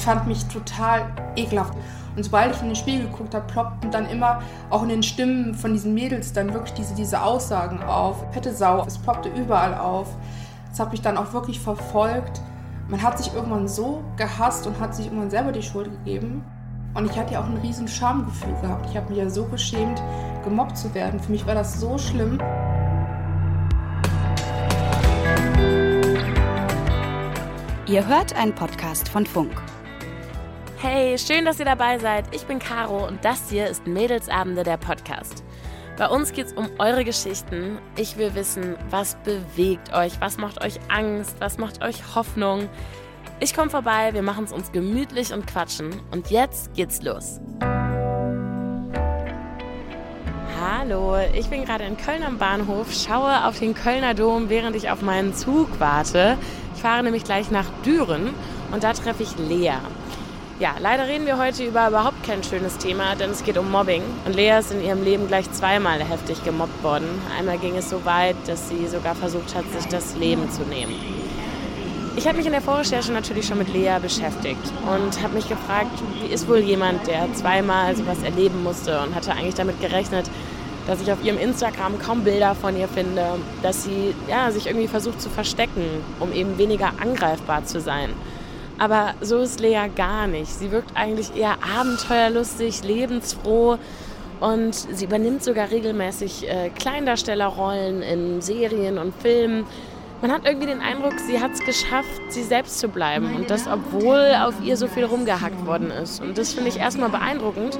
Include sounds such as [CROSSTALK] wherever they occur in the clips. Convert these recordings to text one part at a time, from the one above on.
ich fand mich total ekelhaft. Und sobald ich in den Spiegel geguckt habe, ploppten dann immer auch in den Stimmen von diesen Mädels dann wirklich diese, diese Aussagen auf. Fette Sau, es ploppte überall auf. Das hat mich dann auch wirklich verfolgt. Man hat sich irgendwann so gehasst und hat sich irgendwann selber die Schuld gegeben. Und ich hatte ja auch ein riesen Schamgefühl gehabt. Ich habe mich ja so geschämt, gemobbt zu werden. Für mich war das so schlimm. Ihr hört einen Podcast von Funk. Hey, schön, dass ihr dabei seid. Ich bin Caro und das hier ist Mädelsabende der Podcast. Bei uns geht es um eure Geschichten. Ich will wissen, was bewegt euch, was macht euch Angst, was macht euch Hoffnung. Ich komme vorbei, wir machen es uns gemütlich und quatschen. Und jetzt geht's los. Hallo, ich bin gerade in Köln am Bahnhof, schaue auf den Kölner Dom, während ich auf meinen Zug warte. Ich fahre nämlich gleich nach Düren und da treffe ich Lea. Ja, leider reden wir heute über überhaupt kein schönes Thema, denn es geht um Mobbing. Und Lea ist in ihrem Leben gleich zweimal heftig gemobbt worden. Einmal ging es so weit, dass sie sogar versucht hat, sich das Leben zu nehmen. Ich habe mich in der Vorrecherche natürlich schon mit Lea beschäftigt und habe mich gefragt, wie ist wohl jemand, der zweimal sowas erleben musste und hatte eigentlich damit gerechnet, dass ich auf ihrem Instagram kaum Bilder von ihr finde, dass sie ja, sich irgendwie versucht zu verstecken, um eben weniger angreifbar zu sein. Aber so ist Lea gar nicht. Sie wirkt eigentlich eher abenteuerlustig, lebensfroh und sie übernimmt sogar regelmäßig äh, Kleindarstellerrollen in Serien und Filmen. Man hat irgendwie den Eindruck, sie hat es geschafft, sie selbst zu bleiben. Und das, obwohl auf ihr so viel rumgehackt worden ist. Und das finde ich erstmal beeindruckend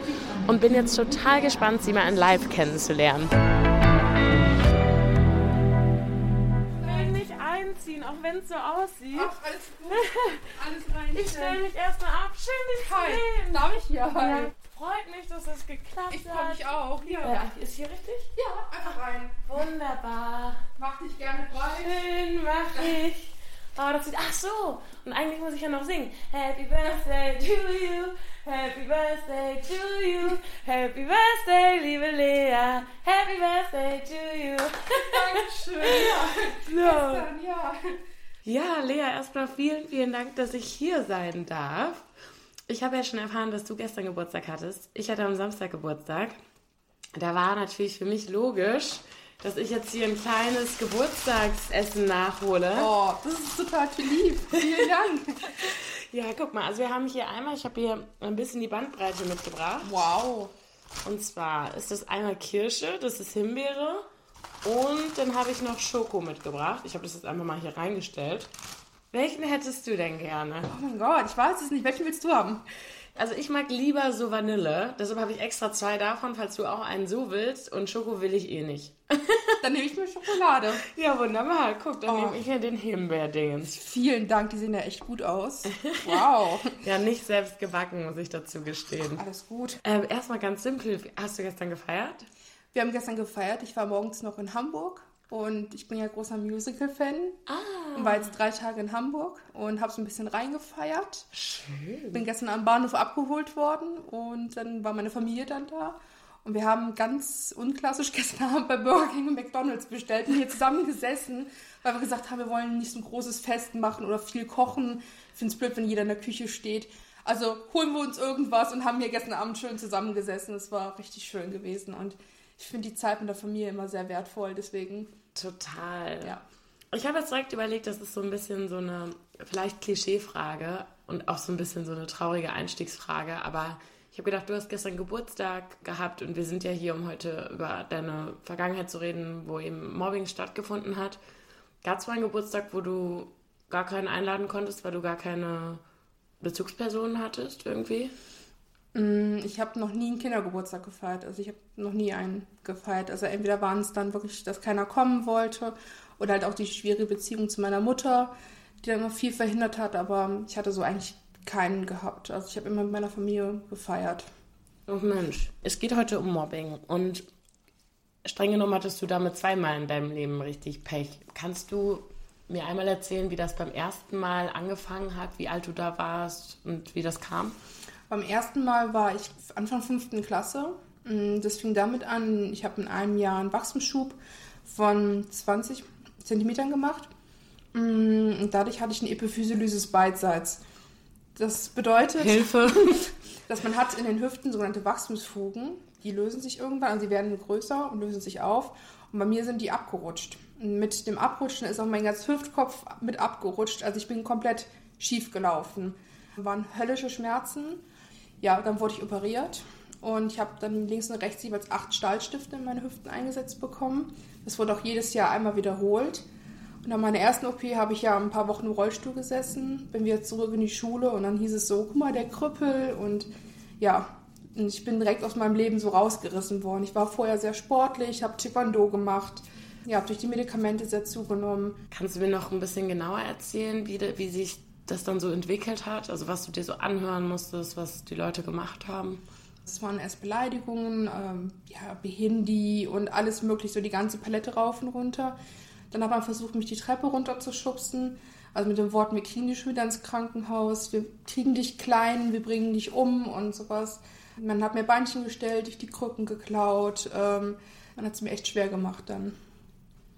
und bin jetzt total gespannt, sie mal in Live kennenzulernen. Einziehen, auch wenn es so aussieht. Ach, alles gut. [LAUGHS] Alles rein. Ich stelle mich erstmal ab. Schön, dich zu sehen. Darf ich hier? Hi. Ja, freut mich, dass es geklappt Ich freue hat. mich auch. Hier. Äh, ist hier richtig? Ja, einfach rein. Wunderbar. Mach dich gerne frei. Schön, mach ich. Oh, das sieht. Ach so. Und eigentlich muss ich ja noch singen. Happy Birthday to you. Happy Birthday to you. Happy Birthday, liebe Lea. Happy Birthday to you. Dankeschön. Ja. [LAUGHS] So. Dann, ja. Ja, Lea, erstmal vielen, vielen Dank, dass ich hier sein darf. Ich habe ja schon erfahren, dass du gestern Geburtstag hattest. Ich hatte am Samstag Geburtstag. Da war natürlich für mich logisch, dass ich jetzt hier ein kleines Geburtstagsessen nachhole. Oh, das ist total lieb. Vielen Dank. [LAUGHS] Ja, guck mal, also wir haben hier einmal, ich habe hier ein bisschen die Bandbreite mitgebracht. Wow. Und zwar ist das einmal Kirsche, das ist Himbeere. Und dann habe ich noch Schoko mitgebracht. Ich habe das jetzt einfach mal hier reingestellt. Welchen hättest du denn gerne? Oh mein Gott, ich weiß es nicht. Welchen willst du haben? Also ich mag lieber so Vanille. Deshalb habe ich extra zwei davon, falls du auch einen so willst. Und Schoko will ich eh nicht. [LAUGHS] Dann nehme ich mir Schokolade. Ja, wunderbar. Guck, dann Oh. nehme ich ja den Himbeerdingens. Vielen Dank, die sehen ja echt gut aus. Wow. [LAUGHS] Ja, nicht selbst gebacken, muss ich dazu gestehen. Alles gut. Ähm, erstmal ganz simpel. Hast du gestern gefeiert? Wir haben gestern gefeiert. Ich war morgens noch in Hamburg und ich bin ja großer Musical-Fan. Ah. Und war jetzt drei Tage in Hamburg und habe so ein bisschen reingefeiert. Schön. Bin gestern am Bahnhof abgeholt worden und dann war meine Familie dann da. Und wir haben ganz unklassisch [LAUGHS] gestern Abend bei Burger King und McDonalds bestellt und hier zusammen gesessen, weil wir gesagt haben, wir wollen nicht so ein großes Fest machen oder viel kochen. Ich finde es blöd, wenn jeder in der Küche steht. Also holen wir uns irgendwas und haben hier gestern Abend schön zusammengesessen. Es war richtig schön gewesen und ich finde die Zeit mit der Familie immer sehr wertvoll. Deswegen, Total. ja. Ich habe jetzt direkt überlegt, das ist so ein bisschen so eine vielleicht Klischeefrage und auch so ein bisschen so eine traurige Einstiegsfrage, aber ich habe gedacht, du hast gestern Geburtstag gehabt und wir sind ja hier, um heute über deine Vergangenheit zu reden, wo eben Mobbing stattgefunden hat. Gab es mal einen Geburtstag, wo du gar keinen einladen konntest, weil du gar keine Bezugspersonen hattest irgendwie? Mm, Ich habe noch nie einen Kindergeburtstag gefeiert. Also ich habe noch nie einen gefeiert. Also entweder waren es dann wirklich, dass keiner kommen wollte oder halt auch die schwierige Beziehung zu meiner Mutter, die dann noch viel verhindert hat. Aber ich hatte so eigentlich keinen gehabt. Also ich habe immer mit meiner Familie gefeiert. Oh Mensch, es geht heute um Mobbing und streng genommen hattest du damit zweimal in deinem Leben richtig Pech. Kannst du mir einmal erzählen, wie das beim ersten Mal angefangen hat, wie alt du da warst und wie das kam? Beim ersten Mal war ich Anfang fünften Klasse. Mm, Das fing damit an, ich habe in einem Jahr einen Wachstumsschub von 20 Zentimetern gemacht. Mm, Und dadurch hatte ich eine Epiphysiolysis beidseits. Das bedeutet, Hilfe. [LAUGHS] dass man hat in den Hüften sogenannte Wachstumsfugen. Die lösen sich irgendwann, also sie werden größer und lösen sich auf. Und bei mir sind die abgerutscht. Und mit dem Abrutschen ist auch mein ganzer Hüftkopf mit abgerutscht. Also ich bin komplett schief gelaufen. Waren höllische Schmerzen. Ja, dann wurde ich operiert. Und ich habe dann links und rechts jeweils acht Stahlstifte in meine Hüften eingesetzt bekommen. Das wurde auch jedes Jahr einmal wiederholt. Und nach meiner ersten OP habe ich ja ein paar Wochen im Rollstuhl gesessen, bin wieder zurück in die Schule und dann hieß es so, guck mal, der Krüppel und ja, und ich bin direkt aus meinem Leben so rausgerissen worden. Ich war vorher sehr sportlich, habe Taekwondo gemacht, ja, habe durch die Medikamente sehr zugenommen. Kannst du mir noch ein bisschen genauer erzählen, wie, wie sich das dann so entwickelt hat? Also was du dir so anhören musstest, was die Leute gemacht haben? Es waren erst Beleidigungen, ähm, ja, Behindi und alles mögliche, so die ganze Palette rauf und runter. Dann hat man versucht, mich die Treppe runterzuschubsen. Also mit den Worten, wir kriegen dich wieder ins Krankenhaus, wir kriegen dich klein, wir bringen dich um und sowas. Man hat mir Beinchen gestellt, ich die Krücken geklaut. Ähm, man hat es mir echt schwer gemacht dann.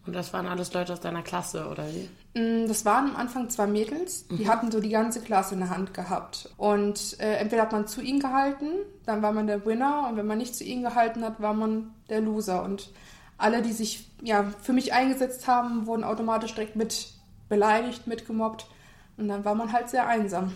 Und das waren alles Leute aus deiner Klasse, oder wie? Mm, das waren am Anfang zwei Mädels, die mhm. hatten so die ganze Klasse in der Hand gehabt. Und äh, entweder hat man zu ihnen gehalten, dann war man der Winner, und wenn man nicht zu ihnen gehalten hat, war man der Loser. Und alle, die sich ja, für mich eingesetzt haben, wurden automatisch direkt mit beleidigt, mitgemobbt. Und dann war man halt sehr einsam.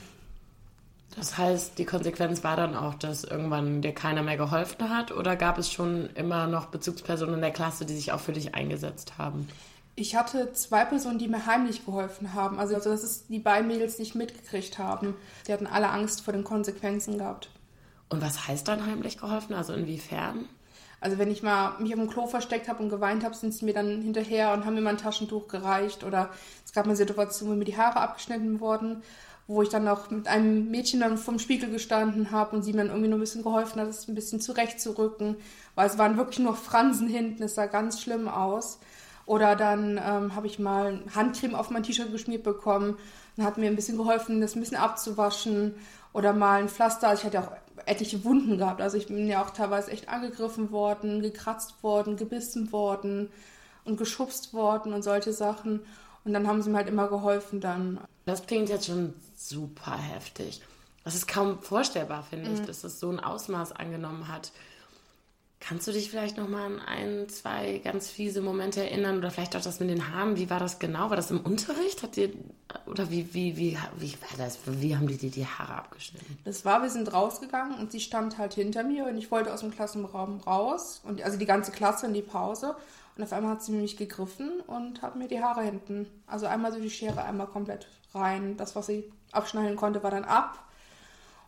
Das heißt, die Konsequenz war dann auch, dass irgendwann dir keiner mehr geholfen hat? Oder gab es schon immer noch Bezugspersonen in der Klasse, die sich auch für dich eingesetzt haben? Ich hatte zwei Personen, die mir heimlich geholfen haben. Also, also das ist die beiden Mädels nicht mitgekriegt haben. Die hatten alle Angst vor den Konsequenzen gehabt. Und was heißt dann heimlich geholfen? Also inwiefern? Also wenn ich mal mich auf dem Klo versteckt habe und geweint habe, sind sie mir dann hinterher und haben mir mal ein Taschentuch gereicht. Oder es gab eine Situation, wo mir die Haare abgeschnitten wurden wo ich dann auch mit einem Mädchen dann vom Spiegel gestanden habe und sie mir dann irgendwie nur ein bisschen geholfen hat, es ein bisschen zurechtzurücken, weil es waren wirklich nur Fransen hinten, es sah ganz schlimm aus. Oder dann ähm, habe ich mal Handcreme auf mein T-Shirt geschmiert bekommen und hat mir ein bisschen geholfen, das ein bisschen abzuwaschen. Oder mal ein Pflaster. Also ich hatte auch etliche Wunden gehabt. Also ich bin ja auch teilweise echt angegriffen worden, gekratzt worden, gebissen worden und geschubst worden und solche Sachen. Und dann haben sie mir halt immer geholfen dann. Das klingt jetzt schon super heftig. Das ist kaum vorstellbar, finde ich, mhm. dass das so ein Ausmaß angenommen hat. Kannst du dich vielleicht noch mal an ein, zwei ganz fiese Momente erinnern oder vielleicht auch das mit den Haaren? Wie war das genau? War das im Unterricht? Hat dir oder wie wie wie wie war das? Wie haben die dir die Haare abgeschnitten? Das war, wir sind rausgegangen und sie stand halt hinter mir und ich wollte aus dem Klassenraum raus und also die ganze Klasse in die Pause und auf einmal hat sie mich gegriffen und hat mir die Haare hinten, also einmal so die Schere, einmal komplett rein. Das, was sie abschneiden konnte, war dann ab.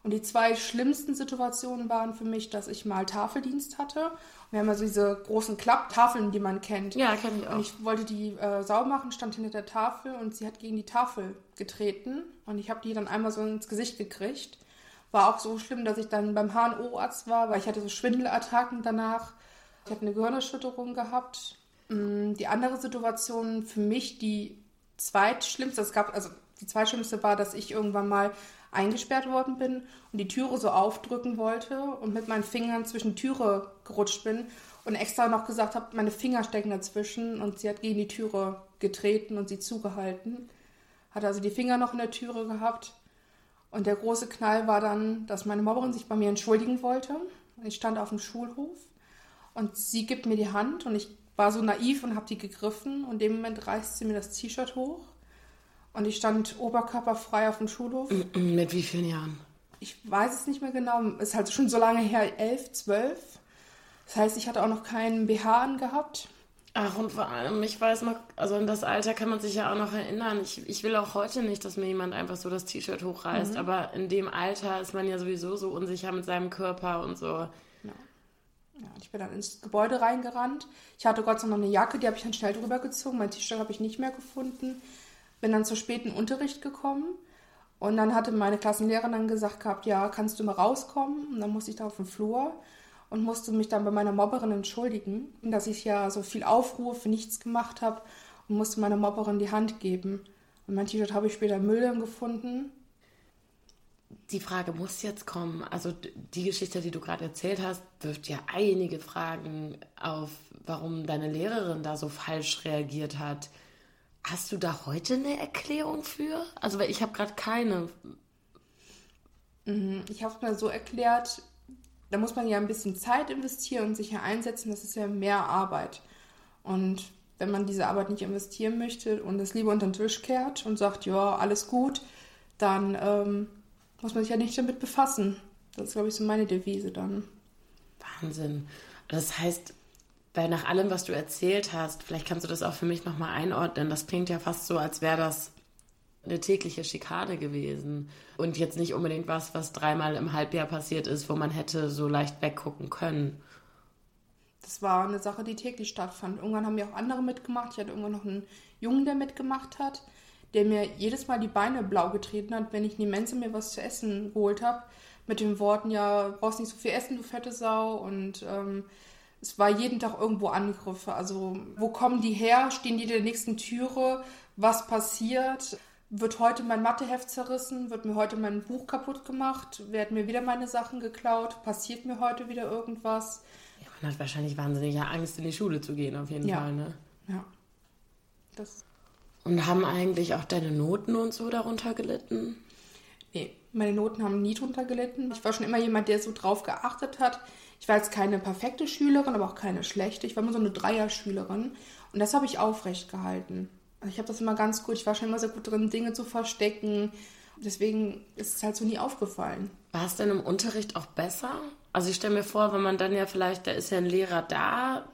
Und die zwei schlimmsten Situationen waren für mich, dass ich mal Tafeldienst hatte. Wir haben also diese großen Klapptafeln, die man kennt. Ja, kenne ich auch. Und ich wollte die äh, sauber machen, stand hinter der Tafel und sie hat gegen die Tafel getreten. Und ich habe die dann einmal so ins Gesicht gekriegt. War auch so schlimm, dass ich dann beim HNO-Arzt war, weil ich hatte so Schwindelattacken danach. Ich habe eine Gehirnerschütterung gehabt. Mm, die andere Situation für mich, die zweitschlimmste, es gab, also die zweitschlimmste war, dass ich irgendwann mal eingesperrt worden bin und die Türe so aufdrücken wollte und mit meinen Fingern zwischen Türe gerutscht bin und extra noch gesagt habe, meine Finger stecken dazwischen und sie hat gegen die Türe getreten und sie zugehalten. Hat also die Finger noch in der Türe gehabt. Und der große Knall war dann, dass meine Mobberin sich bei mir entschuldigen wollte. Ich stand auf dem Schulhof und sie gibt mir die Hand und ich war so naiv und habe die gegriffen und in dem Moment reißt sie mir das T-Shirt hoch und ich stand oberkörperfrei auf dem Schulhof. [CLEARS THROAT] Mit wie vielen Jahren? Ich weiß es nicht mehr genau. Ist halt schon so lange her, elf, zwölf. Das heißt, ich hatte auch noch keinen BH angehabt. Ach, und vor allem, ich weiß noch, also an das Alter kann man sich ja auch noch erinnern. Ich, ich will auch heute nicht, dass mir jemand einfach so das T-Shirt hochreißt, mhm. aber in dem Alter ist man ja sowieso so unsicher mit seinem Körper und so. Ja, ich bin dann ins Gebäude reingerannt. Ich hatte Gott sei Dank noch eine Jacke, die habe ich dann schnell drüber gezogen. Mein T-Shirt habe ich nicht mehr gefunden. Bin dann zu späten Unterricht gekommen. Und dann hatte meine Klassenlehrerin dann gesagt gehabt, ja, kannst du mal rauskommen? Und dann musste ich da auf den Flur und musste mich dann bei meiner Mobberin entschuldigen, dass ich ja so viel Aufruhr für nichts gemacht habe und musste meiner Mobberin die Hand geben. Und mein T-Shirt habe ich später im Müll gefunden die Frage muss jetzt kommen. Also die Geschichte, die du gerade erzählt hast, wirft ja einige Fragen auf, warum deine Lehrerin da so falsch reagiert hat. Hast du da heute eine Erklärung für? Also weil ich habe gerade keine. Mhm, ich habe es mir so erklärt, da muss man ja ein bisschen Zeit investieren und sich ja einsetzen, das ist ja mehr Arbeit. Und wenn man diese Arbeit nicht investieren möchte und es lieber unter den Tisch kehrt und sagt, ja, alles gut, dann ähm, muss man sich ja nicht damit befassen. Das ist, glaube ich, so meine Devise dann. Wahnsinn. Das heißt, weil nach allem, was du erzählt hast, vielleicht kannst du das auch für mich nochmal einordnen, das klingt ja fast so, als wäre das eine tägliche Schikane gewesen und jetzt nicht unbedingt was, was dreimal im Halbjahr passiert ist, wo man hätte so leicht weggucken können. Das war eine Sache, die täglich stattfand. Irgendwann haben mir auch andere mitgemacht. Ich hatte irgendwann noch einen Jungen, der mitgemacht hat, der mir jedes Mal die Beine blau getreten hat, wenn ich in die Mensa mir was zu essen geholt habe. Mit den Worten, ja, brauchst nicht so viel essen, du fette Sau. Und ähm, es war jeden Tag irgendwo Angriffe. Also, wo kommen die her? Stehen die in der nächsten Türe? Was passiert? Wird heute mein Matheheft zerrissen? Wird mir heute mein Buch kaputt gemacht? Werden mir wieder meine Sachen geklaut? Passiert mir heute wieder irgendwas? Ja, man hat wahrscheinlich wahnsinnige Angst, in die Schule zu gehen, auf jeden ja. Fall, ne? Ja. Das und haben eigentlich auch deine Noten und so darunter gelitten? Nee, meine Noten haben nie drunter gelitten. Ich war schon immer jemand, der so drauf geachtet hat. Ich war jetzt keine perfekte Schülerin, aber auch keine schlechte. Ich war immer so eine Dreier-Schülerin. Und das habe ich aufrecht gehalten. Also ich habe das immer ganz gut. Ich war schon immer sehr gut drin, Dinge zu verstecken. Deswegen ist es halt so nie aufgefallen. War es denn im Unterricht auch besser? Also ich stelle mir vor, wenn man dann ja vielleicht, da ist ja ein Lehrer da,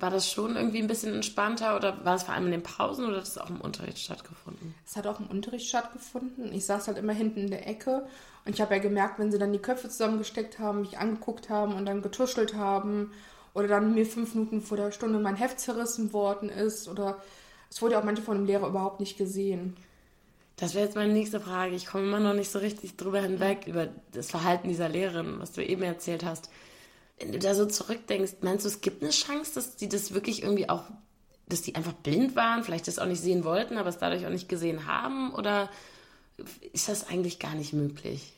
war das schon irgendwie ein bisschen entspannter oder war es vor allem in den Pausen oder hat es auch im Unterricht stattgefunden? Es hat auch im Unterricht stattgefunden. Ich saß halt immer hinten in der Ecke und ich habe ja gemerkt, wenn sie dann die Köpfe zusammengesteckt haben, mich angeguckt haben und dann getuschelt haben oder dann mir fünf Minuten vor der Stunde mein Heft zerrissen worden ist oder es wurde auch manchmal von dem Lehrer überhaupt nicht gesehen. Das wäre jetzt meine nächste Frage. Ich komme immer noch nicht so richtig drüber hinweg, über das Verhalten dieser Lehrerin, was du eben erzählt hast. Wenn du da so zurückdenkst, meinst du, es gibt eine Chance, dass die das wirklich irgendwie auch, dass die einfach blind waren, vielleicht das auch nicht sehen wollten, aber es dadurch auch nicht gesehen haben? Oder ist das eigentlich gar nicht möglich?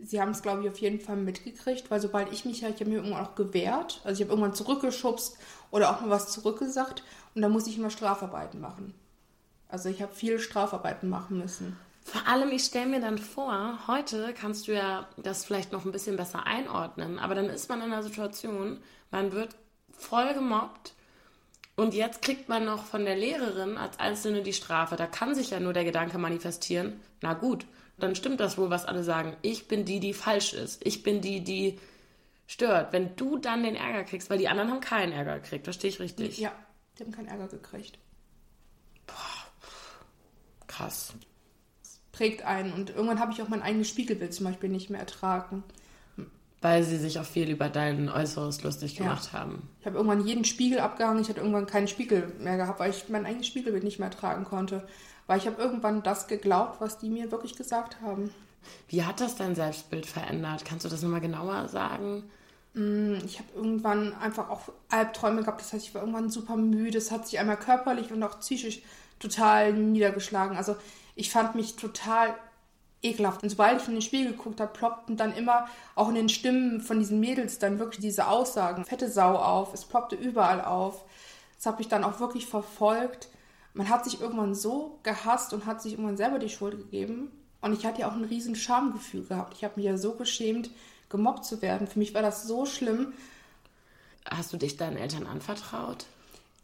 Sie haben es, glaube ich, auf jeden Fall mitgekriegt, weil sobald ich mich, ich habe mir irgendwann auch gewehrt, also ich habe irgendwann zurückgeschubst oder auch mal was zurückgesagt und da musste ich immer Strafarbeiten machen. Also ich habe viel Strafarbeiten machen müssen. Vor allem, ich stelle mir dann vor, heute kannst du ja das vielleicht noch ein bisschen besser einordnen, aber dann ist man in einer Situation, man wird voll gemobbt und jetzt kriegt man noch von der Lehrerin als Einzelne die Strafe. Da kann sich ja nur der Gedanke manifestieren, na gut, dann stimmt das wohl, was alle sagen. Ich bin die, die falsch ist. Ich bin die, die stört. Wenn du dann den Ärger kriegst, weil die anderen haben keinen Ärger gekriegt, verstehe ich richtig? Ja, die haben keinen Ärger gekriegt. Boah, krass prägt einen. Und irgendwann habe ich auch mein eigenes Spiegelbild zum Beispiel nicht mehr ertragen. Weil sie sich auch viel über dein Äußeres lustig gemacht ja. haben. Ich habe irgendwann jeden Spiegel abgehangen. Ich hatte irgendwann keinen Spiegel mehr gehabt, weil ich mein eigenes Spiegelbild nicht mehr ertragen konnte. Weil ich habe irgendwann das geglaubt, was die mir wirklich gesagt haben. Wie hat das dein Selbstbild verändert? Kannst du das nochmal genauer sagen? Mm, ich habe irgendwann einfach auch Albträume gehabt. Das heißt, ich war irgendwann super müde. Es hat sich einmal körperlich und auch psychisch total niedergeschlagen. Also ich fand mich total ekelhaft. Und sobald ich in den Spiegel geguckt habe, ploppten dann immer auch in den Stimmen von diesen Mädels dann wirklich diese Aussagen, fette Sau auf, es ploppte überall auf. Das hat mich dann auch wirklich verfolgt. Man hat sich irgendwann so gehasst und hat sich irgendwann selber die Schuld gegeben. Und ich hatte ja auch ein riesen Schamgefühl gehabt. Ich habe mich ja so geschämt, gemobbt zu werden. Für mich war das so schlimm. Hast du dich deinen Eltern anvertraut?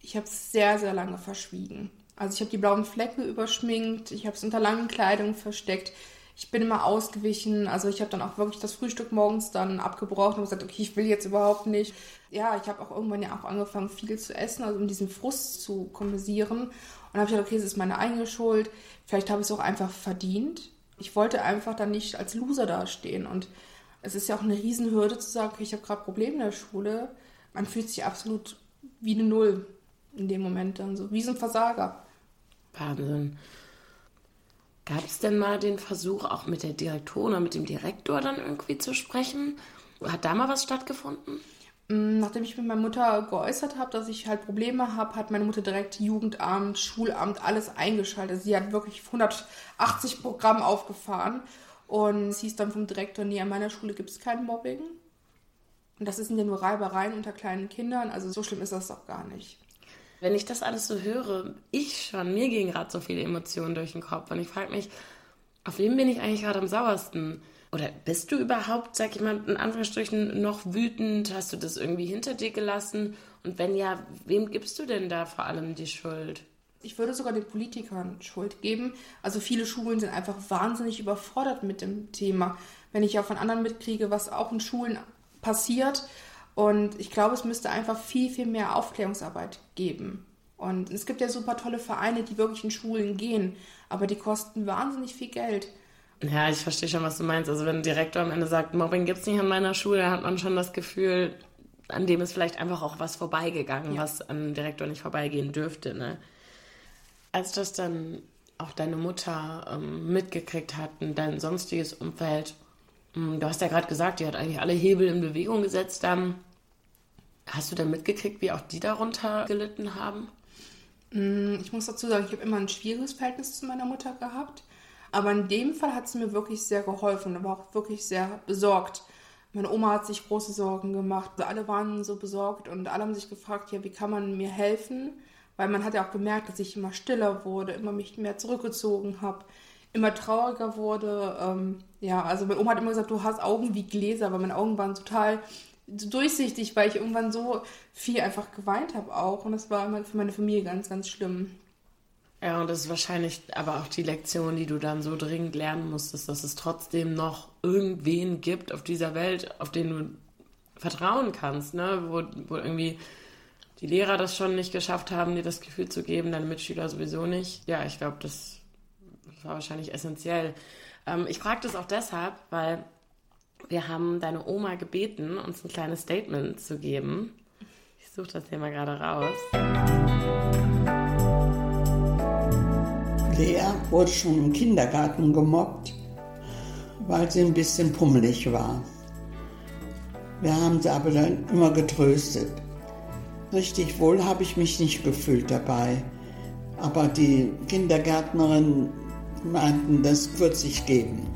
Ich habe es sehr, sehr lange verschwiegen. Also ich habe die blauen Flecken überschminkt, ich habe es unter langen Kleidung versteckt. Ich bin immer ausgewichen. Also ich habe dann auch wirklich das Frühstück morgens dann abgebrochen und gesagt, okay, ich will jetzt überhaupt nicht. Ja, ich habe auch irgendwann ja auch angefangen, viel zu essen, also um diesen Frust zu kompensieren. Und habe ich gedacht, okay, es ist meine eigene Schuld. Vielleicht habe ich es auch einfach verdient. Ich wollte einfach dann nicht als Loser dastehen. Und es ist ja auch eine Riesenhürde zu sagen, okay, ich habe gerade Probleme in der Schule. Man fühlt sich absolut wie eine Null in dem Moment dann so, wie so ein Versager. Wahnsinn. Gab es denn mal den Versuch, auch mit der Direktorin oder mit dem Direktor dann irgendwie zu sprechen? Hat da mal was stattgefunden? Mm, nachdem ich mit meiner Mutter geäußert habe, dass ich halt Probleme habe, hat meine Mutter direkt Jugendamt, Schulamt, alles eingeschaltet. Sie hat wirklich 180 Programm aufgefahren und sie ist dann vom Direktor, nee, an meiner Schule gibt es kein Mobbing. Und das sind ja nur Reibereien unter kleinen Kindern, also so schlimm ist das doch gar nicht. Wenn ich das alles so höre, ich schon, mir gehen gerade so viele Emotionen durch den Kopf und ich frage mich, auf wen bin ich eigentlich gerade am sauersten? Oder bist du überhaupt, sag ich mal, in Anführungsstrichen noch wütend? Hast du das irgendwie hinter dir gelassen? Und wenn ja, wem gibst du denn da vor allem die Schuld? Ich würde sogar den Politikern Schuld geben. Also viele Schulen sind einfach wahnsinnig überfordert mit dem Thema. Wenn ich ja von anderen mitkriege, was auch in Schulen passiert. Und ich glaube, es müsste einfach viel, viel mehr Aufklärungsarbeit geben. Und es gibt ja super tolle Vereine, die wirklich in Schulen gehen, aber die kosten wahnsinnig viel Geld. Ja, ich verstehe schon, was du meinst. Also wenn ein Direktor am Ende sagt, Mobbing gibt es nicht an meiner Schule, dann hat man schon das Gefühl, an dem ist vielleicht einfach auch was vorbeigegangen, ja. was an Direktor nicht vorbeigehen dürfte. Ne? Als das dann auch deine Mutter ähm, mitgekriegt hat und dein sonstiges Umfeld, du hast ja gerade gesagt, die hat eigentlich alle Hebel in Bewegung gesetzt dann. Hast du denn mitgekriegt, wie auch die darunter gelitten haben? Mm, ich muss dazu sagen, ich habe immer ein schwieriges Verhältnis zu meiner Mutter gehabt. Aber in dem Fall hat sie mir wirklich sehr geholfen und war auch wirklich sehr besorgt. Meine Oma hat sich große Sorgen gemacht. Alle waren so besorgt und alle haben sich gefragt, ja, wie kann man mir helfen? Weil man hat ja auch gemerkt, dass ich immer stiller wurde, immer mich mehr zurückgezogen habe, immer trauriger wurde. Ähm, ja, also meine Oma hat immer gesagt, du hast Augen wie Gläser, aber meine Augen waren total durchsichtig, weil ich irgendwann so viel einfach geweint habe auch. Und das war immer für meine Familie ganz, ganz schlimm. Ja, und das ist wahrscheinlich aber auch die Lektion, die du dann so dringend lernen musstest, dass es trotzdem noch irgendwen gibt auf dieser Welt, auf den du vertrauen kannst, ne? Wo, wo irgendwie die Lehrer das schon nicht geschafft haben, dir das Gefühl zu geben, deine Mitschüler sowieso nicht. Ja, ich glaube, das, war wahrscheinlich essentiell. Ähm, ich frage das auch deshalb, weil wir haben deine Oma gebeten, uns ein kleines Statement zu geben. Ich suche das hier mal gerade raus. Lea wurde schon im Kindergarten gemobbt, weil sie ein bisschen pummelig war. Wir haben sie aber dann immer getröstet. Richtig wohl habe ich mich nicht gefühlt dabei. Aber die Kindergärtnerin meinten, das wird sich geben.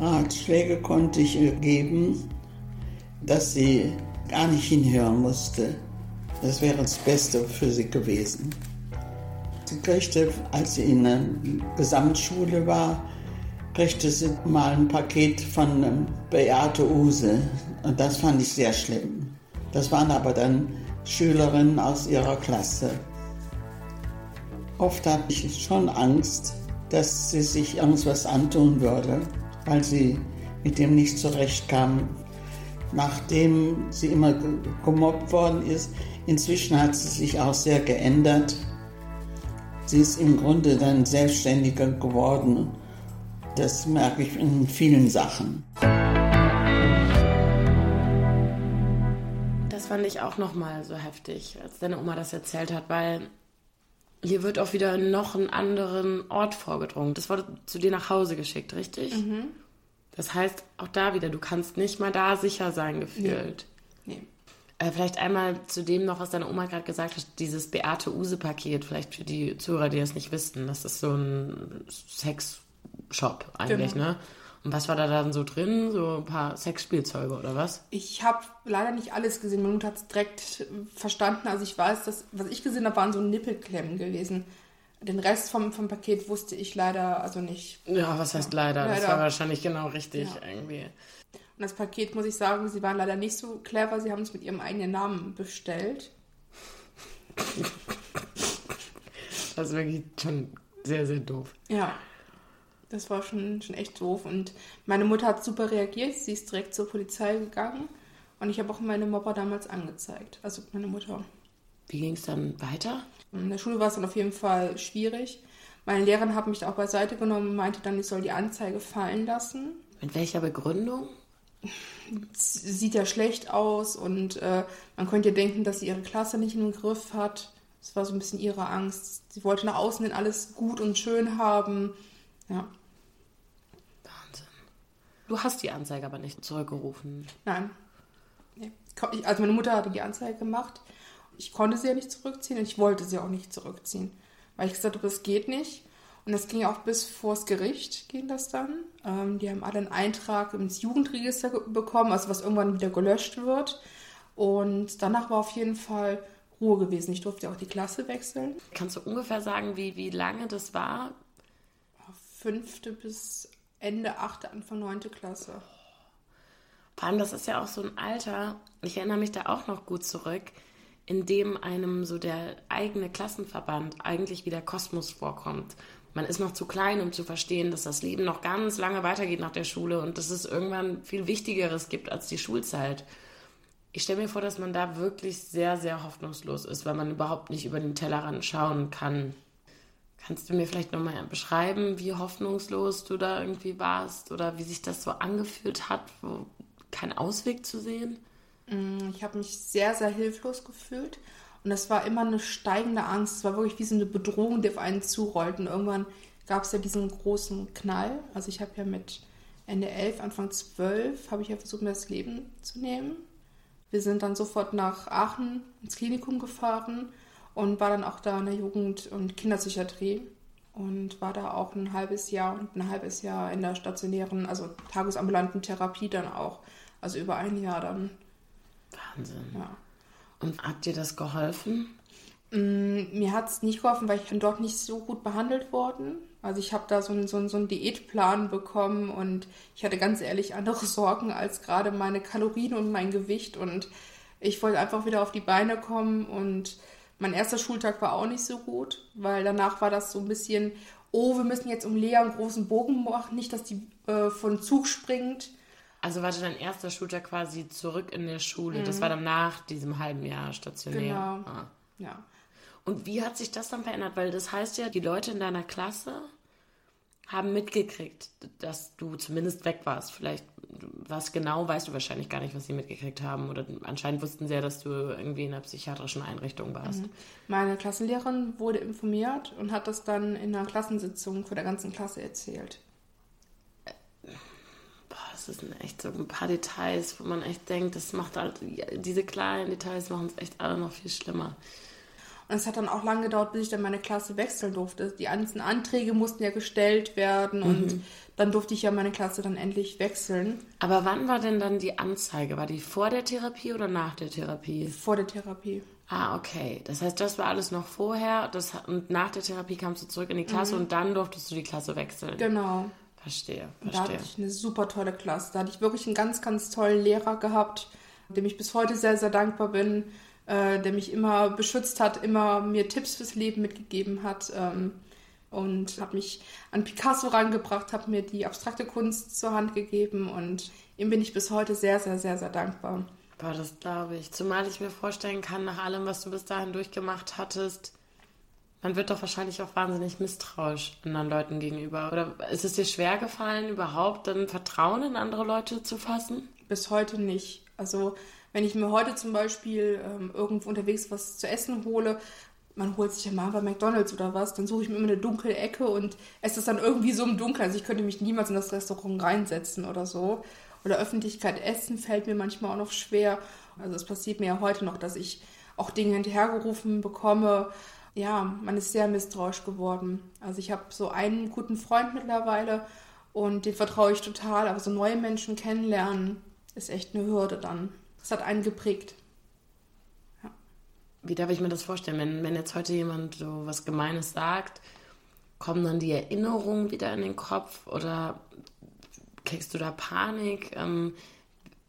Ratschläge konnte ich ihr geben, dass sie gar nicht hinhören musste. Das wäre das Beste für sie gewesen. Sie kriegte, als sie in der Gesamtschule war, kriegte sie mal ein Paket von ähm, Beate Use. Und das fand ich sehr schlimm. Das waren aber dann Schülerinnen aus ihrer Klasse. Oft hatte ich schon Angst, dass sie sich irgendwas antun würde, weil sie mit dem nicht zurechtkam. Nachdem sie immer gemobbt worden ist, inzwischen hat sie sich auch sehr geändert. Sie ist im Grunde dann selbstständiger geworden. Das merke ich in vielen Sachen. Das fand ich auch nochmal so heftig, als deine Oma das erzählt hat, weil hier wird auch wieder noch einen anderen Ort vorgedrungen. Das wurde zu dir nach Hause geschickt, richtig? Mhm. Das heißt, auch da wieder, du kannst nicht mal da sicher sein, gefühlt. Nee. nee. Äh, vielleicht einmal zu dem noch, was deine Oma gerade gesagt hat, dieses Beate Use-Paket, vielleicht für die Zuhörer, die das nicht wissen. Das ist so ein Sexshop eigentlich, genau. ne? Und was war da dann so drin? So ein paar Sexspielzeuge oder was? Ich habe leider nicht alles gesehen. Meine Mutter hat es direkt verstanden. Also ich weiß, dass, was ich gesehen habe, waren so Nippelklemmen gewesen. Den Rest vom, vom Paket wusste ich leider also nicht. Ja, was heißt leider? leider. Das war wahrscheinlich genau richtig ja. irgendwie. Und das Paket, muss ich sagen, sie waren leider nicht so clever. Sie haben es mit ihrem eigenen Namen bestellt. Das ist wirklich schon sehr, sehr doof. Ja, das war schon, schon echt doof. Und meine Mutter hat super reagiert. Sie ist direkt zur Polizei gegangen. Und ich habe auch meine Mopper damals angezeigt. Also meine Mutter. Wie ging es dann weiter? In der Schule war es dann auf jeden Fall schwierig. Meine Lehrerin hat mich auch beiseite genommen und meinte dann, ich soll die Anzeige fallen lassen. Mit welcher Begründung? sieht ja schlecht aus und äh, man könnte ja denken, dass sie ihre Klasse nicht im Griff hat. Das war so ein bisschen ihre Angst. Sie wollte nach außen hin alles gut und schön haben. Ja. Du hast die Anzeige aber nicht zurückgerufen. Nein. Also meine Mutter hatte die Anzeige gemacht. Ich konnte sie ja nicht zurückziehen und ich wollte sie auch nicht zurückziehen. Weil ich gesagt habe, das geht nicht. Und das ging auch bis vors Gericht, ging das dann. Ähm, die haben alle einen Eintrag ins Jugendregister bekommen, also was irgendwann wieder gelöscht wird. Und danach war auf jeden Fall Ruhe gewesen. Ich durfte auch die Klasse wechseln. Kannst du ungefähr sagen, wie, wie lange das war? Fünfte bis Ende 8., Anfang 9. Klasse. Vor allem, das ist ja auch so ein Alter, ich erinnere mich da auch noch gut zurück, in dem einem so der eigene Klassenverband eigentlich wie der Kosmos vorkommt. Man ist noch zu klein, um zu verstehen, dass das Leben noch ganz lange weitergeht nach der Schule und dass es irgendwann viel Wichtigeres gibt als die Schulzeit. Ich stelle mir vor, dass man da wirklich sehr, sehr hoffnungslos ist, weil man überhaupt nicht über den Tellerrand schauen kann. Kannst du mir vielleicht nochmal beschreiben, wie hoffnungslos du da irgendwie warst oder wie sich das so angefühlt hat, wo kein Ausweg zu sehen? Mm, ich habe mich sehr, sehr hilflos gefühlt. Und das war immer eine steigende Angst. Es war wirklich wie so eine Bedrohung, die auf einen zurollt. Und irgendwann gab es ja diesen großen Knall. Also ich habe ja mit Ende 11, Anfang 12, habe ich ja versucht, mir das Leben zu nehmen. Wir sind dann sofort nach Aachen ins Klinikum gefahren und war dann auch da in der Jugend- und Kinderpsychiatrie und war da auch ein halbes Jahr und ein halbes Jahr in der stationären, also tagesambulanten Therapie dann auch. Also über ein Jahr dann. Wahnsinn. Ja. Und hat dir das geholfen? Mm, Mir hat es nicht geholfen, weil ich bin dort nicht so gut behandelt worden. Also ich habe da so einen, so, einen, so einen Diätplan bekommen und ich hatte ganz ehrlich andere [LAUGHS] Sorgen als gerade meine Kalorien und mein Gewicht. Und ich wollte einfach wieder auf die Beine kommen und mein erster Schultag war auch nicht so gut, weil danach war das so ein bisschen, oh, wir müssen jetzt um Lea einen großen Bogen machen, nicht, dass die äh, von Zug springt. Also war dein erster Schultag quasi zurück in der Schule. Das war dann nach diesem halben Jahr stationär. Genau. Ah. Ja. Und wie hat sich das dann verändert? Weil das heißt ja, die Leute in deiner Klasse haben mitgekriegt, dass du zumindest weg warst. Vielleicht, was genau, weißt du wahrscheinlich gar nicht, was sie mitgekriegt haben. Oder anscheinend wussten sie ja, dass du irgendwie in einer psychiatrischen Einrichtung warst. Meine Klassenlehrerin wurde informiert und hat das dann in einer Klassensitzung vor der ganzen Klasse erzählt. Boah, das sind echt so ein paar Details, wo man echt denkt, das macht halt, diese kleinen Details machen es echt alle noch viel schlimmer. Es hat dann auch lange gedauert, bis ich dann meine Klasse wechseln durfte. Die ganzen Anträge mussten ja gestellt werden und dann durfte ich ja meine Klasse dann endlich wechseln Aber wann war denn dann die Anzeige? War die vor der Therapie oder nach der Therapie? vor der Therapie. Ah, okay. Das heißt, das war alles noch vorher das, und nach der Therapie kamst du zurück in die Klasse und dann durftest du die Klasse wechseln. Genau. Verstehe, Da hatte verstehe. ich eine super tolle Klasse. Da hatte ich wirklich einen ganz, ganz tollen Lehrer gehabt, dem ich bis heute sehr, sehr dankbar bin, äh, der mich immer beschützt hat, immer mir Tipps fürs Leben mitgegeben hat ähm, und hat mich an Picasso rangebracht, hat mir die abstrakte Kunst zur Hand gegeben und ihm bin ich bis heute sehr, sehr, sehr, sehr dankbar. Boah, das glaube ich. Zumal ich mir vorstellen kann, nach allem, was du bis dahin durchgemacht hattest, man wird doch wahrscheinlich auch wahnsinnig misstrauisch anderen Leuten gegenüber. Oder ist es dir schwer gefallen, überhaupt dann Vertrauen in andere Leute zu fassen? Bis heute nicht. Also wenn ich mir heute zum Beispiel ähm, irgendwo unterwegs was zu essen hole, man holt sich ja mal bei McDonalds oder was, dann suche ich mir immer eine dunkle Ecke und es dann irgendwie so im Dunkeln. Also ich könnte mich niemals in das Restaurant reinsetzen oder so. Oder Öffentlichkeit essen fällt mir manchmal auch noch schwer. Also es passiert mir ja heute noch, dass ich auch Dinge hinterhergerufen bekomme. Ja, man ist sehr misstrauisch geworden. Also ich habe so einen guten Freund mittlerweile und den vertraue ich total. Aber so neue Menschen kennenlernen ist echt eine Hürde dann. Das hat einen geprägt. Wie darf ich mir das vorstellen, wenn, wenn jetzt heute jemand so was Gemeines sagt, kommen dann die Erinnerungen wieder in den Kopf oder kriegst du da Panik? Ähm,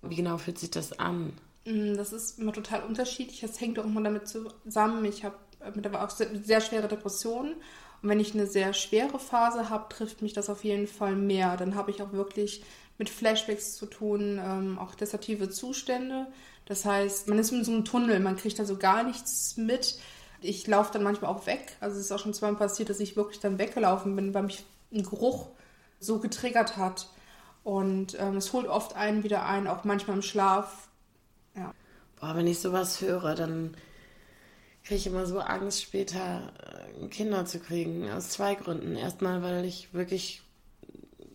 wie genau fühlt sich das an? Mm, Das ist immer total unterschiedlich. Das hängt auch immer damit zusammen. Ich habe mittlerweile auch sehr, sehr schwere Depressionen. Und wenn ich eine sehr schwere Phase habe, trifft mich das auf jeden Fall mehr. Dann habe ich auch wirklich mit Flashbacks zu tun, ähm, auch destruktive Zustände. Das heißt, man ist in so einem Tunnel, man kriegt also gar nichts mit. Ich laufe dann manchmal auch weg. Also es ist auch schon zweimal passiert, dass ich wirklich dann weggelaufen bin, weil mich ein Geruch so getriggert hat. Und ähm, es holt oft einen wieder ein, auch manchmal im Schlaf. Ja. Boah, wenn ich sowas höre, dann kriege ich immer so Angst, später äh, Kinder zu kriegen. Aus zwei Gründen. Erstmal, weil ich wirklich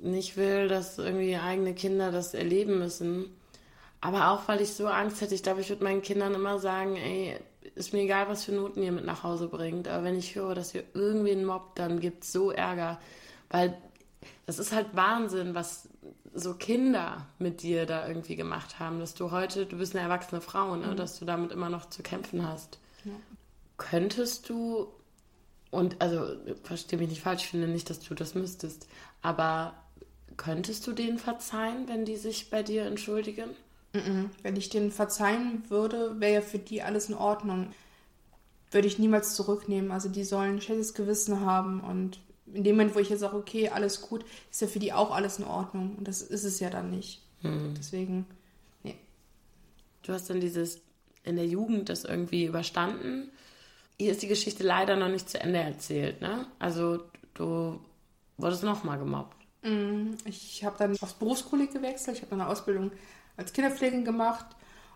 nicht will, dass irgendwie eigene Kinder das erleben müssen. Aber auch, weil ich so Angst hätte. Ich glaube, ich würde meinen Kindern immer sagen, ey, ist mir egal, was für Noten ihr mit nach Hause bringt. Aber wenn ich höre, dass ihr irgendwen mobbt, dann gibt's so Ärger. Weil das ist halt Wahnsinn, was so Kinder mit dir da irgendwie gemacht haben. Dass du heute, du bist eine erwachsene Frau, ne? dass du damit immer noch zu kämpfen hast. Könntest du, und also verstehe mich nicht falsch, ich finde nicht, dass du das müsstest, aber könntest du denen verzeihen, wenn die sich bei dir entschuldigen? Wenn ich denen verzeihen würde, wäre ja für die alles in Ordnung. Würde ich niemals zurücknehmen. Also die sollen ein schlechtes Gewissen haben und in dem Moment, wo ich jetzt sage, okay, alles gut, ist ja für die auch alles in Ordnung. Und das ist es ja dann nicht. Deswegen, nee. Du hast dann dieses in der Jugend das irgendwie überstanden. Hier ist die Geschichte leider noch nicht zu Ende erzählt, ne? Also du wurdest nochmal gemobbt. Ich habe dann aufs Berufskolleg gewechselt. Ich habe eine Ausbildung als Kinderpflegerin gemacht.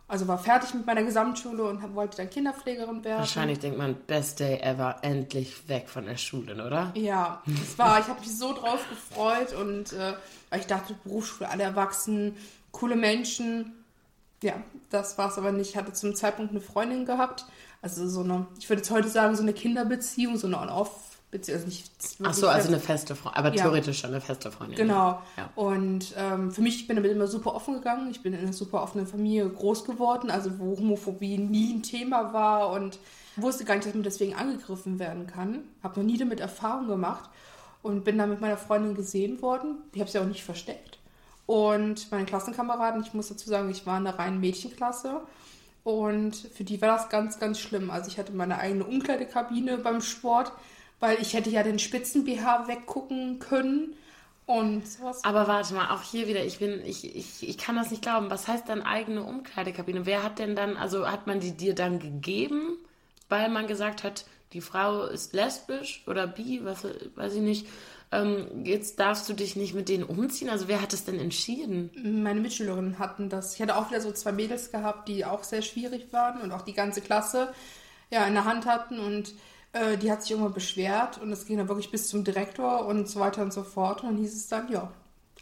Also war fertig mit meiner Gesamtschule und wollte dann Kinderpflegerin werden. Wahrscheinlich denkt man, best day ever, endlich weg von der Schule, oder? Ja, das war, ich habe mich so drauf gefreut und äh, weil ich dachte, Berufsschule, alle erwachsen, coole Menschen. Ja, das war es aber nicht. Ich hatte zum Zeitpunkt eine Freundin gehabt. Also so eine, ich würde jetzt heute sagen, so eine Kinderbeziehung, so eine On-Off-Beziehung. Also nicht Ach so, also eine feste Freundin, aber Ja. theoretisch schon eine feste Freundin. Genau. Ja. Und ähm, für mich, ich bin damit immer super offen gegangen. Ich bin in einer super offenen Familie groß geworden, also wo Homophobie nie ein Thema war und wusste gar nicht, dass man deswegen angegriffen werden kann. Habe noch nie damit Erfahrung gemacht und bin dann mit meiner Freundin gesehen worden. Ich habe sie auch nicht versteckt. Und meine Klassenkameraden, ich muss dazu sagen, ich war in einer reinen Mädchenklasse. Und für die war das ganz, ganz schlimm. Also ich hatte meine eigene Umkleidekabine beim Sport, weil ich hätte ja den Spitzen-BH weggucken können und sowas. Aber warte mal, auch hier wieder, ich bin, ich, ich, ich kann das nicht glauben. Was heißt dann eigene Umkleidekabine? Wer hat denn dann, also hat man die dir dann gegeben, weil man gesagt hat, die Frau ist lesbisch oder bi, was weiß ich nicht. Ähm, jetzt darfst du dich nicht mit denen umziehen. Also wer hat das denn entschieden? Meine Mitschülerinnen hatten das. Ich hatte auch wieder so zwei Mädels gehabt, die auch sehr schwierig waren und auch die ganze Klasse ja in der Hand hatten und äh, die hat sich irgendwann beschwert und das ging dann wirklich bis zum Direktor und so weiter und so fort. Und dann hieß es dann, ja,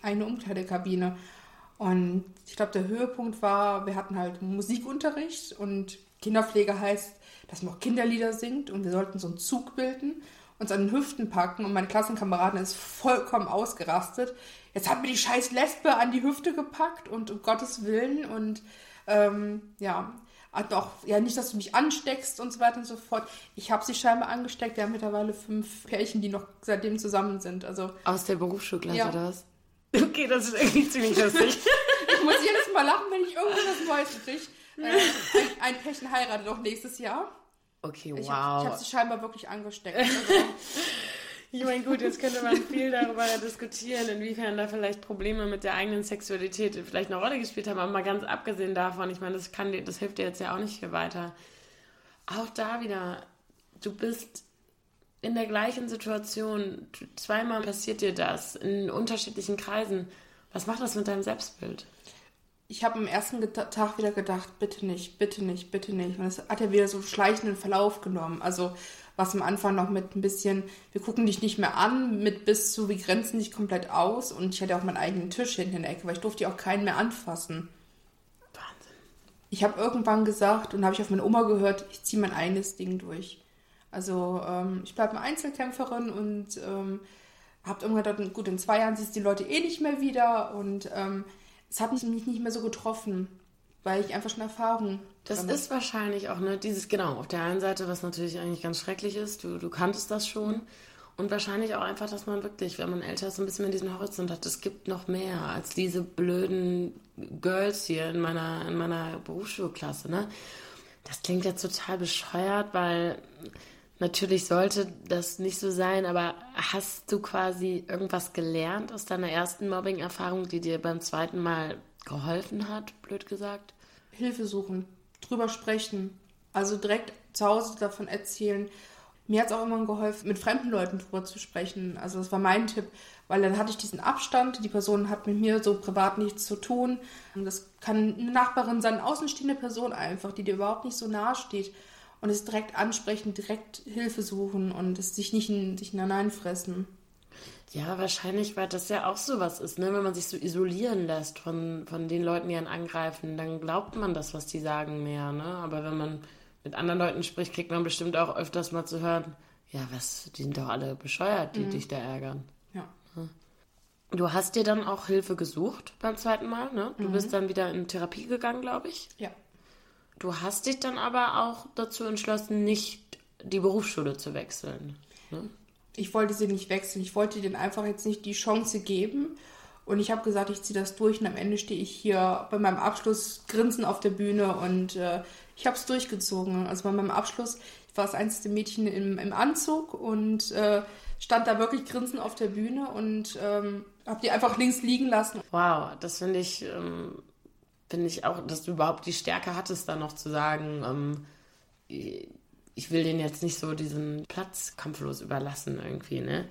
eine Umkleidekabine. Und ich glaube, der Höhepunkt war, wir hatten halt Musikunterricht und Kinderpflege heißt, dass man auch Kinderlieder singt und wir sollten so einen Zug bilden, uns an den Hüften packen und meine Klassenkameradin ist vollkommen ausgerastet. Jetzt hat mir die scheiß Lesbe an die Hüfte gepackt und um Gottes Willen und ähm, ja, hat auch, ja, nicht, dass du mich ansteckst und so weiter und so fort. Ich habe sie scheinbar angesteckt. Wir haben mittlerweile fünf Pärchen, die noch seitdem zusammen sind. Also Aus der Berufsschulklasse Ja. oder was? [LAUGHS] Okay, das ist irgendwie ziemlich lustig. [LAUGHS] ich muss jedes Mal lachen, wenn ich irgendwas Neues kriege. Äh, ein, ein Pärchen heiratet auch nächstes Jahr. Okay, Ich habe wow. hab sie scheinbar wirklich angesteckt. [LAUGHS] Also, Ich meine, gut, jetzt könnte man viel darüber diskutieren, inwiefern da vielleicht Probleme mit der eigenen Sexualität vielleicht eine Rolle gespielt haben, aber mal ganz abgesehen davon, ich meine, das kann das hilft dir jetzt ja auch nicht viel weiter. Auch da wieder, du bist in der gleichen Situation, zweimal passiert dir das, in unterschiedlichen Kreisen. Was macht das mit deinem Selbstbild? ich habe am ersten Tag wieder gedacht, bitte nicht, bitte nicht, bitte nicht. Und es hat ja wieder so schleichenden Verlauf genommen. Also was am Anfang noch mit ein bisschen, wir gucken dich nicht mehr an, mit bis zu, wir grenzen dich komplett aus. Und ich hatte auch meinen eigenen Tisch hinten in der Ecke, weil ich durfte ja auch keinen mehr anfassen. Wahnsinn. Ich habe irgendwann gesagt und habe ich auf meine Oma gehört, ich ziehe mein eigenes Ding durch. Also ähm, ich bleibe eine Einzelkämpferin und ähm, habe irgendwann gedacht, gut, in zwei Jahren siehst du die Leute eh nicht mehr wieder und ähm, es hat mich mich nicht mehr so getroffen, weil ich einfach schon Erfahrung Das damit- ist wahrscheinlich auch, ne, dieses, genau, auf der einen Seite, was natürlich eigentlich ganz schrecklich ist, du, du kanntest das schon. Und wahrscheinlich auch einfach, dass man wirklich, wenn man älter ist, so ein bisschen mehr diesen Horizont hat. Es gibt noch mehr als diese blöden Girls hier in meiner, in meiner Berufsschulklasse, ne? Das klingt jetzt total bescheuert, weil natürlich sollte das nicht so sein, aber hast du quasi irgendwas gelernt aus deiner ersten Mobbing-Erfahrung, die dir beim zweiten Mal geholfen hat, blöd gesagt? Hilfe suchen, drüber sprechen, also direkt zu Hause davon erzählen. Mir hat es auch immer geholfen, mit fremden Leuten drüber zu sprechen. Also das war mein Tipp, weil dann hatte ich diesen Abstand. Die Person hat mit mir so privat nichts zu tun. Und das kann eine Nachbarin sein, eine außenstehende Person einfach, die dir überhaupt nicht so nahe steht. Und es direkt ansprechen, direkt Hilfe suchen und es sich nicht in, sich hineinfressen. Ja, wahrscheinlich, weil das ja auch sowas ist, ne? Wenn man sich so isolieren lässt von, von den Leuten, die einen angreifen, dann glaubt man das, was die sagen, mehr, ne? Aber wenn man mit anderen Leuten spricht, kriegt man bestimmt auch öfters mal zu hören, ja, was, die sind doch alle bescheuert, die dich da ärgern. Ja. Du hast dir dann auch Hilfe gesucht beim zweiten Mal, ne? Du bist dann wieder in Therapie gegangen, glaube ich. Ja. Du hast dich dann aber auch dazu entschlossen, nicht die Berufsschule zu wechseln. Ne? Ich wollte sie nicht wechseln. Ich wollte denen einfach jetzt nicht die Chance geben. Und ich habe gesagt, ich ziehe das durch und am Ende stehe ich hier bei meinem Abschluss grinsen auf der Bühne und äh, ich habe es durchgezogen. Also bei meinem Abschluss, ich war das einzige Mädchen im, im Anzug und äh, stand da wirklich grinsen auf der Bühne und ähm, habe die einfach links liegen lassen. Wow, das finde ich, ähm, finde ich auch, dass du überhaupt die Stärke hattest, da noch zu sagen, ähm, ich will den jetzt nicht so diesen Platz kampflos überlassen irgendwie, ne?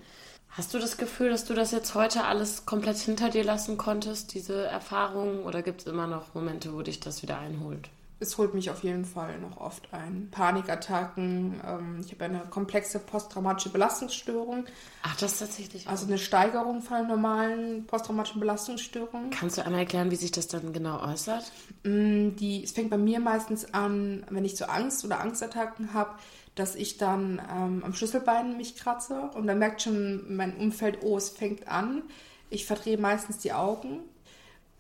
Hast du das Gefühl, dass du das jetzt heute alles komplett hinter dir lassen konntest, diese Erfahrungen? Oder gibt es immer noch Momente, wo dich das wieder einholt? Es holt mich auf jeden Fall noch oft ein. Panikattacken. Ähm, ich habe eine komplexe posttraumatische Belastungsstörung. Ach, das ist tatsächlich. Also eine Steigerung von einer normalen posttraumatischen Belastungsstörung. Kannst du einmal erklären, wie sich das dann genau äußert? Mm, die, es fängt bei mir meistens an, wenn ich so Angst oder Angstattacken habe, dass ich dann ähm, am Schlüsselbein mich kratze und dann merkt schon mein Umfeld, oh, es fängt an. Ich verdrehe meistens die Augen,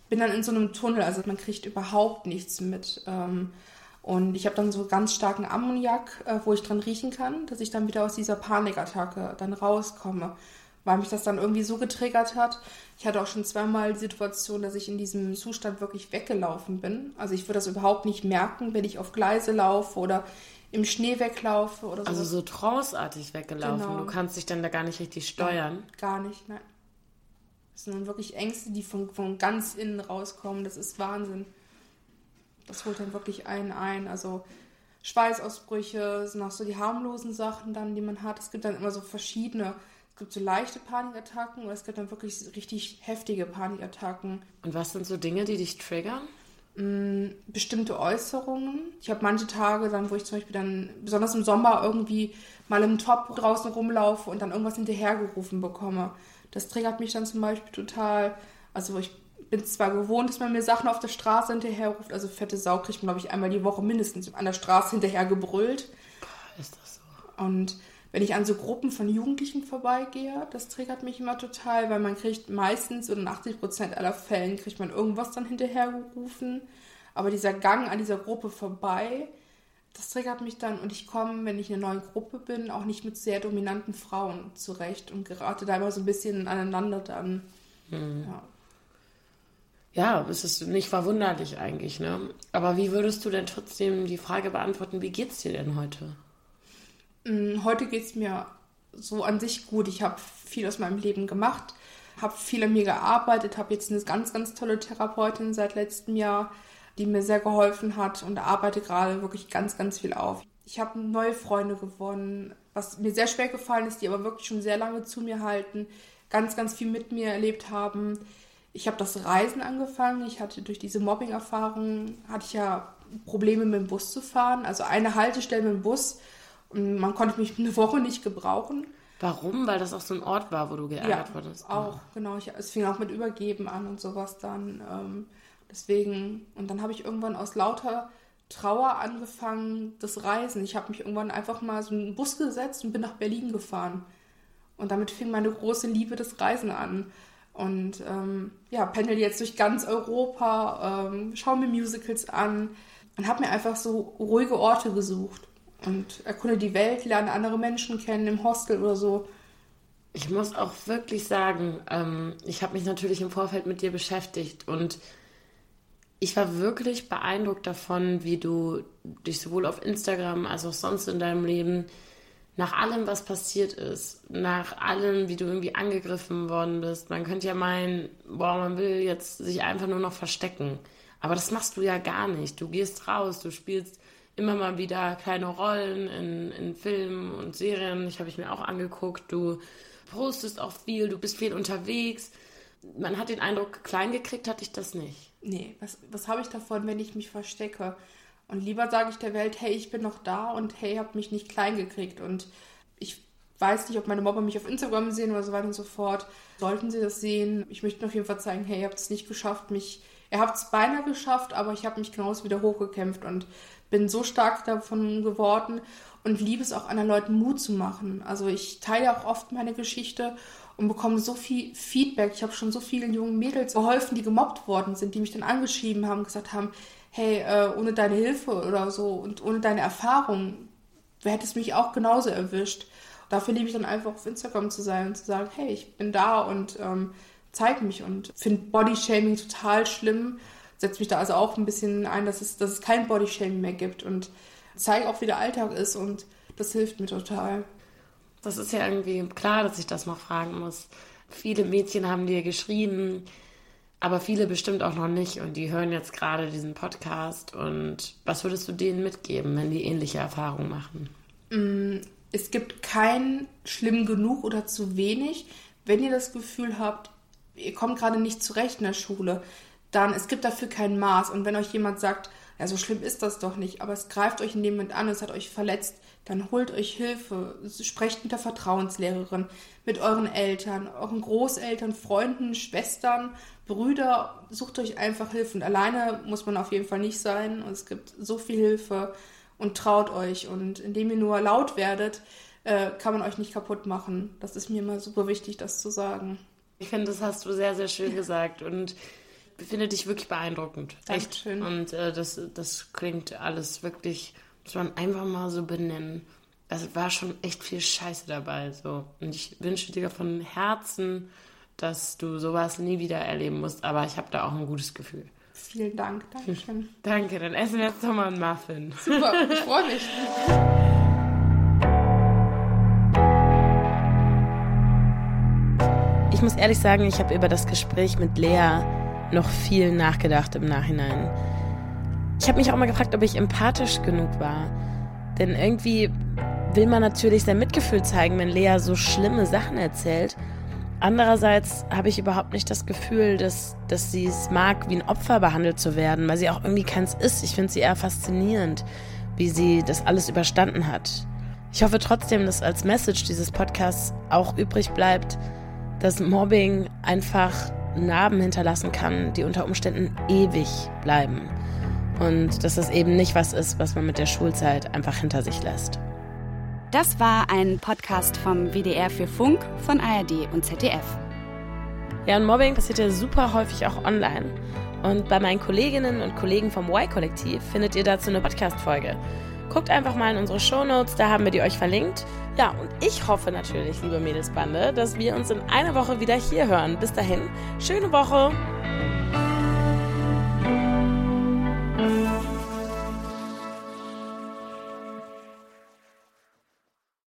bin dann in so einem Tunnel, also man kriegt überhaupt nichts mit. Ähm, und ich habe dann so ganz starken Ammoniak, äh, wo ich dran riechen kann, dass ich dann wieder aus dieser Panikattacke dann rauskomme, weil mich das dann irgendwie so getriggert hat. Ich hatte auch schon zweimal die Situation, dass ich in diesem Zustand wirklich weggelaufen bin. Also ich würde das überhaupt nicht merken, wenn ich auf Gleise laufe oder im Schnee weglaufe oder so. Also so tranceartig weggelaufen. Genau. Du kannst dich dann da gar nicht richtig steuern. Gar nicht, nein. Das sind dann wirklich Ängste, die von, von ganz innen rauskommen. Das ist Wahnsinn. Das holt dann wirklich einen ein. Also Schweißausbrüche sind auch so die harmlosen Sachen dann, die man hat. Es gibt dann immer so verschiedene. Es gibt so leichte Panikattacken oder es gibt dann wirklich richtig heftige Panikattacken. Und was sind so Dinge, die dich triggern? mh, bestimmte Äußerungen. Ich habe manche Tage dann, wo ich zum Beispiel dann, besonders im Sommer, irgendwie mal im Top draußen rumlaufe und dann irgendwas hinterhergerufen bekomme. Das triggert mich dann zum Beispiel total. Also ich bin zwar gewohnt, dass man mir Sachen auf der Straße hinterherruft, also fette Sau kriegt man, glaube ich, einmal die Woche mindestens an der Straße hinterher gebrüllt. Ist das so? Und wenn ich an so Gruppen von Jugendlichen vorbeigehe, das triggert mich immer total, weil man kriegt meistens oder in 80 Prozent aller Fällen kriegt man irgendwas dann hinterhergerufen. Aber dieser Gang an dieser Gruppe vorbei, das triggert mich dann und ich komme, wenn ich in einer neuen Gruppe bin, auch nicht mit sehr dominanten Frauen zurecht und gerate da immer so ein bisschen aneinander dann. Hm. Ja. Ja, es ist nicht verwunderlich eigentlich, ne? Aber wie würdest du denn trotzdem die Frage beantworten, wie geht's dir denn heute? Mm, heute geht es mir so an sich gut. Ich habe viel aus meinem Leben gemacht, habe viel an mir gearbeitet, habe jetzt eine ganz, ganz tolle Therapeutin seit letztem Jahr, die mir sehr geholfen hat und arbeite gerade wirklich ganz, ganz viel auf. Ich habe neue Freunde gewonnen, was mir sehr schwer gefallen ist, die aber wirklich schon sehr lange zu mir halten, ganz, ganz viel mit mir erlebt haben. Ich habe das Reisen angefangen. Ich hatte durch diese Mobbing-Erfahrung, hatte ich ja Probleme mit dem Bus zu fahren. Also eine Haltestelle mit dem Bus und man konnte mich [LAUGHS] eine Woche nicht gebrauchen. Warum? Weil das auch so ein Ort war, wo du geärgert ja, wurdest. Auch, oh. genau. Ich, es fing auch mit Übergeben an und sowas dann. Ähm, deswegen, und dann habe ich irgendwann aus lauter Trauer angefangen, das Reisen. Ich habe mich irgendwann einfach mal so einen Bus gesetzt und bin nach Berlin gefahren. Und damit fing meine große Liebe des Reisen an. Und ähm, ja, pendel jetzt durch ganz Europa, ähm, schaue mir Musicals an und habe mir einfach so ruhige Orte gesucht und erkunde die Welt, lerne andere Menschen kennen im Hostel oder so. Ich muss auch wirklich sagen, ähm, ich habe mich natürlich im Vorfeld mit dir beschäftigt und ich war wirklich beeindruckt davon, wie du dich sowohl auf Instagram als auch sonst in deinem Leben nach allem, was passiert ist, nach allem, wie du irgendwie angegriffen worden bist. Man könnte ja meinen, boah, man will jetzt sich einfach nur noch verstecken. Aber das machst du ja gar nicht. Du gehst raus, du spielst immer mal wieder kleine Rollen in, in Filmen und Serien. Ich habe ich mir auch angeguckt. Du postest auch viel, du bist viel unterwegs. Man hat den Eindruck, klein gekriegt hatte ich das nicht. Nee, was, was habe ich davon, wenn ich mich verstecke? Und lieber sage ich der Welt, hey, ich bin noch da und hey, habt mich nicht klein gekriegt. Und ich weiß nicht, ob meine Mobber mich auf Instagram sehen oder so weiter und so fort. Sollten sie das sehen, ich möchte auf jeden Fall zeigen, hey, ihr habt es nicht geschafft, mich, ihr habt es beinahe geschafft, aber ich habe mich genauso wieder hochgekämpft und bin so stark davon geworden und liebe es auch anderen Leuten Mut zu machen. Also ich teile auch oft meine Geschichte und bekomme so viel Feedback. Ich habe schon so vielen jungen Mädels geholfen, die gemobbt worden sind, die mich dann angeschrieben haben, gesagt haben, hey, äh, ohne deine Hilfe oder so und ohne deine Erfahrung hätte es mich auch genauso erwischt. Dafür liebe ich dann einfach auf Instagram zu sein und zu sagen, hey, ich bin da und ähm, zeige mich und finde Bodyshaming total schlimm. Setze mich da also auch ein bisschen ein, dass es, dass es kein Bodyshaming mehr gibt und zeige auch, wie der Alltag ist und das hilft mir total. Das ist ja irgendwie klar, dass ich das noch fragen muss. Viele Mädchen haben dir geschrieben, aber viele bestimmt auch noch nicht und die hören jetzt gerade diesen Podcast. Und was würdest du denen mitgeben, wenn die ähnliche Erfahrungen machen? Mm, es gibt kein schlimm genug oder zu wenig. Wenn ihr das Gefühl habt, ihr kommt gerade nicht zurecht in der Schule, dann es gibt dafür kein Maß. Und wenn euch jemand sagt, ja, so schlimm ist das doch nicht, aber es greift euch in dem Moment an, es hat euch verletzt, dann holt euch Hilfe, sprecht mit der Vertrauenslehrerin, mit euren Eltern, euren Großeltern, Freunden, Schwestern, Brüder, sucht euch einfach Hilfe. Und alleine muss man auf jeden Fall nicht sein. Und es gibt so viel Hilfe und traut euch. Und indem ihr nur laut werdet, äh, kann man euch nicht kaputt machen. Das ist mir immer super wichtig, das zu sagen. Ich finde, das hast du sehr, sehr schön gesagt. Und ich finde dich wirklich beeindruckend. Dankeschön. Echt. Und äh, das, das klingt alles wirklich muss man einfach mal so benennen. Es war schon echt viel Scheiße dabei. So. Und ich wünsche dir von Herzen, dass du sowas nie wieder erleben musst. Aber ich habe da auch ein gutes Gefühl. Vielen Dank, Dankeschön. [LAUGHS] Danke, dann essen wir jetzt nochmal einen Muffin. Super, ich freue mich. Ich muss ehrlich sagen, ich habe über das Gespräch mit Lea noch viel nachgedacht im Nachhinein. Ich habe mich auch mal gefragt, ob ich empathisch genug war. Denn irgendwie will man natürlich sein Mitgefühl zeigen, wenn Lea so schlimme Sachen erzählt. Andererseits habe ich überhaupt nicht das Gefühl, dass, dass sie es mag, wie ein Opfer behandelt zu werden, weil sie auch irgendwie keins ist. Ich finde sie eher faszinierend, wie sie das alles überstanden hat. Ich hoffe trotzdem, dass als Message dieses Podcasts auch übrig bleibt, dass Mobbing einfach Narben hinterlassen kann, die unter Umständen ewig bleiben und dass das eben nicht was ist, was man mit der Schulzeit einfach hinter sich lässt. Das war ein Podcast vom WDR für Funk von ARD und ZDF. Ja, und Mobbing passiert ja super häufig auch online. Und bei meinen Kolleginnen und Kollegen vom Y-Kollektiv findet ihr dazu eine Podcast-Folge. Guckt einfach mal in unsere Shownotes, da haben wir die euch verlinkt. Ja, und ich hoffe natürlich, liebe Mädelsbande, dass wir uns in einer Woche wieder hier hören. Bis dahin, schöne Woche!